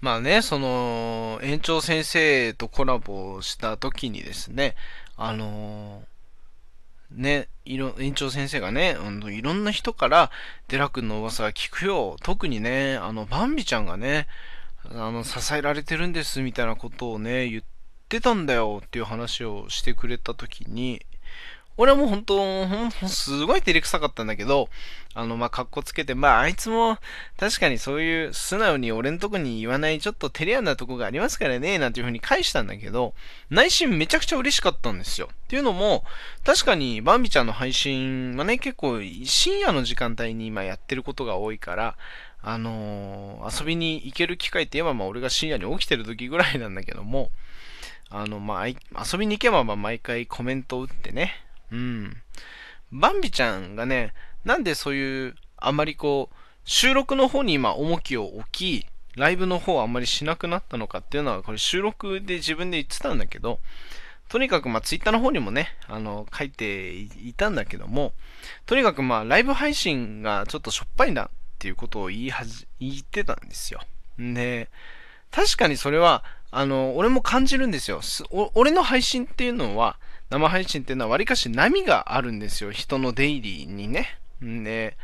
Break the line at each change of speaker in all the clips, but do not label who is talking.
まあね、その、園長先生とコラボした時にですね、あのー、ね、いろ、園長先生がね、いろんな人から、デラ君の噂が聞くよ。特にね、あの、バンビちゃんがね、あの、支えられてるんです、みたいなことをね、言ってたんだよっていう話をしてくれた時に、俺はもう本当、すごい照れくさかったんだけど、あの、まあ、格好つけて、まあ、あいつも、確かにそういう素直に俺のとこに言わないちょっと照れ屋なとこがありますからね、なんていう風に返したんだけど、内心めちゃくちゃ嬉しかったんですよ。っていうのも、確かにバンビちゃんの配信はね、結構深夜の時間帯に今やってることが多いから、あのー、遊びに行ける機会って言えば、まあ、俺が深夜に起きてる時ぐらいなんだけども、あの、まあ、遊びに行けば、まあ、毎回コメントを打ってね、うん。バンビちゃんがね、なんでそういう、あまりこう、収録の方に今重きを置き、ライブの方はあんまりしなくなったのかっていうのは、これ収録で自分で言ってたんだけど、とにかくまあツイッターの方にもね、あの、書いていたんだけども、とにかくまあライブ配信がちょっとしょっぱいなっていうことを言いはじ、言ってたんですよ。で、確かにそれは、あの、俺も感じるんですよ。俺の配信っていうのは、生配信っていうのはわりかし波があるんですよ。人の出入りにね。んで、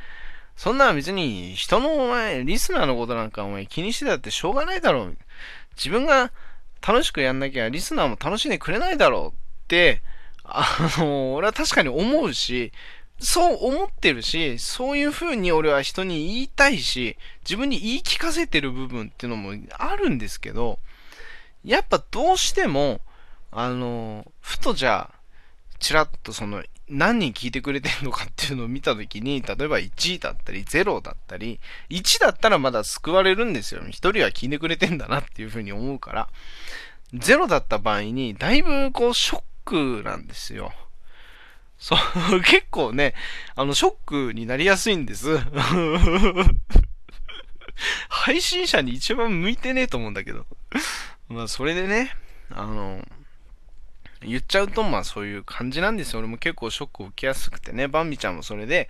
そんな別に人のお前、リスナーのことなんかお前気にしてたってしょうがないだろう。自分が楽しくやんなきゃリスナーも楽しんでくれないだろうって、あの、俺は確かに思うし、そう思ってるし、そういう風に俺は人に言いたいし、自分に言い聞かせてる部分っていうのもあるんですけど、やっぱどうしても、あの、ふとじゃあ、ちらっとその、何人聞いてくれてるのかっていうのを見たときに、例えば1だったり0だったり、1だったらまだ救われるんですよ。1人は聞いてくれてんだなっていうふうに思うから、0だった場合に、だいぶこう、ショックなんですよ。そう、結構ね、あの、ショックになりやすいんです。配信者に一番向いてねえと思うんだけど。まあ、それでね、あの、言っちゃうと、まあそういう感じなんですよ。俺も結構ショックを受けやすくてね、バンビちゃんもそれで、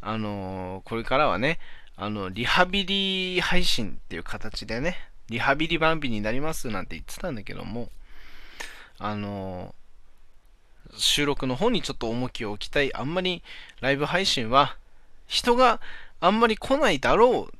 あのー、これからはね、あの、リハビリ配信っていう形でね、リハビリバンビになりますなんて言ってたんだけども、あのー、収録の方にちょっと重きを置きたい。あんまりライブ配信は、人があんまり来ないだろう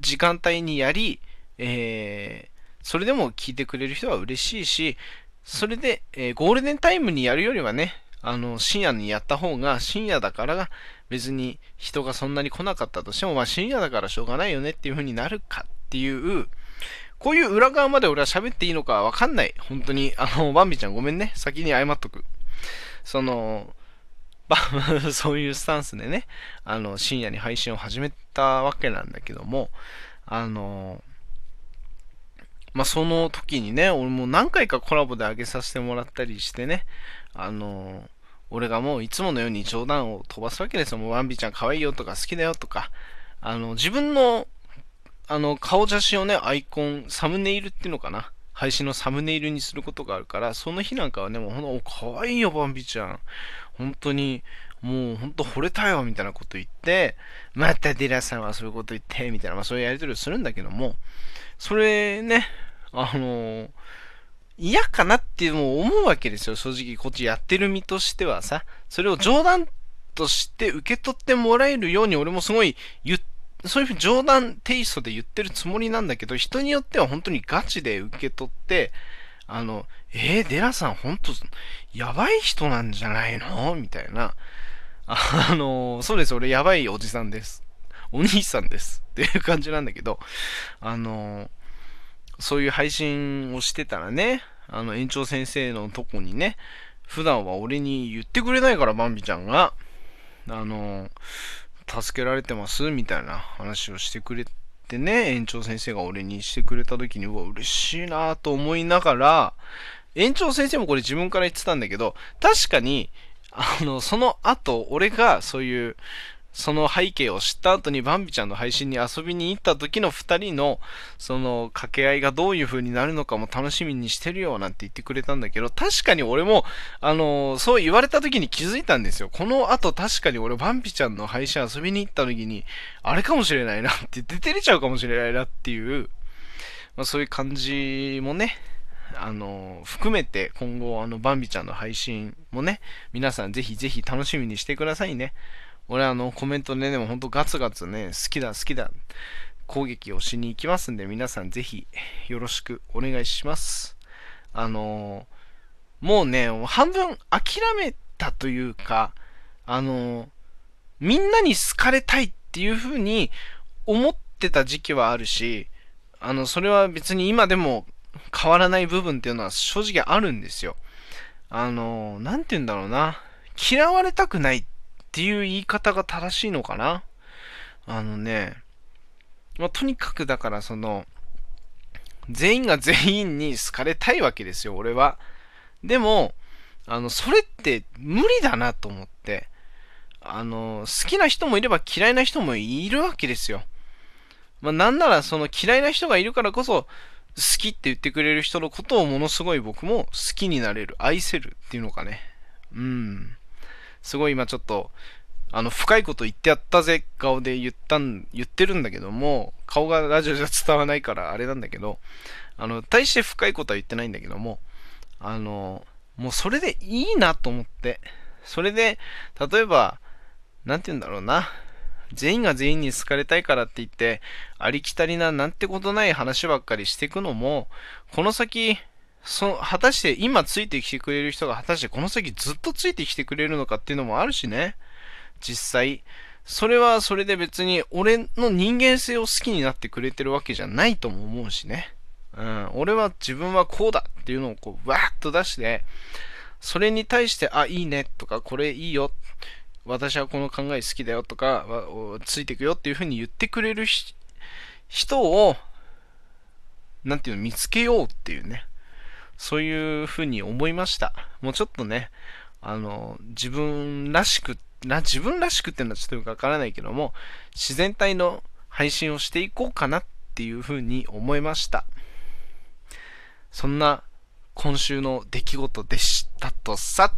時間帯にやり、えー、それでも聞いてくれる人は嬉しいし、それで、えー、ゴールデンタイムにやるよりはね、あの、深夜にやった方が、深夜だから別に人がそんなに来なかったとしても、まあ深夜だからしょうがないよねっていう風になるかっていう、こういう裏側まで俺は喋っていいのかわかんない。本当に。あの、バンビちゃんごめんね。先に謝っとく。その、ば、そういうスタンスでね、あの、深夜に配信を始めたわけなんだけども、あの、まあ、その時にね、俺も何回かコラボで上げさせてもらったりしてね、あの俺がもういつものように冗談を飛ばすわけですよ。もうワンビちゃん可愛いよとか好きだよとか、あの、自分の、あの、顔写真をね、アイコン、サムネイルっていうのかな。配信のサムネイルにすることがあるから、その日なんかはね、もうほんと、可愛いよ、バンビちゃん。本当に、もうほんと惚れたよ、みたいなこと言って、またデラさんはそういうこと言って、みたいな、まあそういうやりとりをするんだけども、それね、あの嫌かなっていう思うわけですよ。正直、こっちやってる身としてはさ。それを冗談として受け取ってもらえるように、俺もすごい言そういうふうに冗談テイストで言ってるつもりなんだけど、人によっては本当にガチで受け取って、あの、えー、デラさん本当、やばい人なんじゃないの？みたいな。あの、そうです、俺やばいおじさんです。お兄さんです。っていう感じなんだけど、あの、そういう配信をしてたらね、あの、園長先生のとこにね、普段は俺に言ってくれないから、バンビちゃんが、あの、助けられてます？みたいな話をしてくれてね、園長先生が俺にしてくれた時に、うわ、嬉しいなと思いながら、園長先生もこれ自分から言ってたんだけど、確かに、あの、その後、俺がそういう、その背景を知った後にバンビちゃんの配信に遊びに行った時の二人の、その掛け合いがどういう風になるのかも楽しみにしてるよなんて言ってくれたんだけど、確かに俺も、あの、そう言われた時に気づいたんですよ。この後確かに俺バンビちゃんの配信遊びに行った時に、あれかもしれないなって出てれちゃうかもしれないなっていう、まあ、そういう感じもね、あの、含めて今後、あの、バンビちゃんの配信もね、皆さんぜひぜひ楽しみにしてくださいね。俺、あの、コメントね、でも本当ガツガツね、好きだ、好きだ、攻撃をしに行きますんで、皆さんぜひよろしくお願いします。あのもうね、半分諦めたというか、あのみんなに好かれたいっていう風に思ってた時期はあるし、あの、それは別に今でも変わらない部分っていうのは正直あるんですよ。あの、なんて言うんだろうな。嫌われたくないっていう言い方が正しいのかな。あのね、まあ、とにかくだからその、全員が全員に好かれたいわけですよ、俺は。でも、あの、それって無理だなと思って。あの、好きな人もいれば嫌いな人もいるわけですよ。まあ、なんならその嫌いな人がいるからこそ、好きって言ってくれる人のことをものすごい僕も好きになれる、愛せるっていうのかね。うん。すごい今ちょっと、あの、深いこと言ってやったぜ顔で言ったん、言ってるんだけども、顔がラジオじゃ伝わないからあれなんだけど、あの、大して深いことは言ってないんだけども、あの、もうそれでいいなと思って、それで、例えば、なんて言うんだろうな。全員が全員に好かれたいからって言って、ありきたりななんてことない話ばっかりしていくのも、この先、その果たして今ついてきてくれる人が果たしてこの先ずっとついてきてくれるのかっていうのもあるしね。実際。それはそれで別に俺の人間性を好きになってくれてるわけじゃないとも思うしね。うん。俺は自分はこうだっていうのをこう、わーっと出して、それに対して、あ、いいねとか、これいいよ。私はこの考え好きだよとか、ついていくよっていうふうに言ってくれる人を、なんていうの、見つけようっていうね。そういうふうに思いました。もうちょっとね、あの、自分らしく、な、自分らしくっていうのはちょっとよくわからないけども、自然体の配信をしていこうかなっていうふうに思いました。そんな今週の出来事でしたとさ。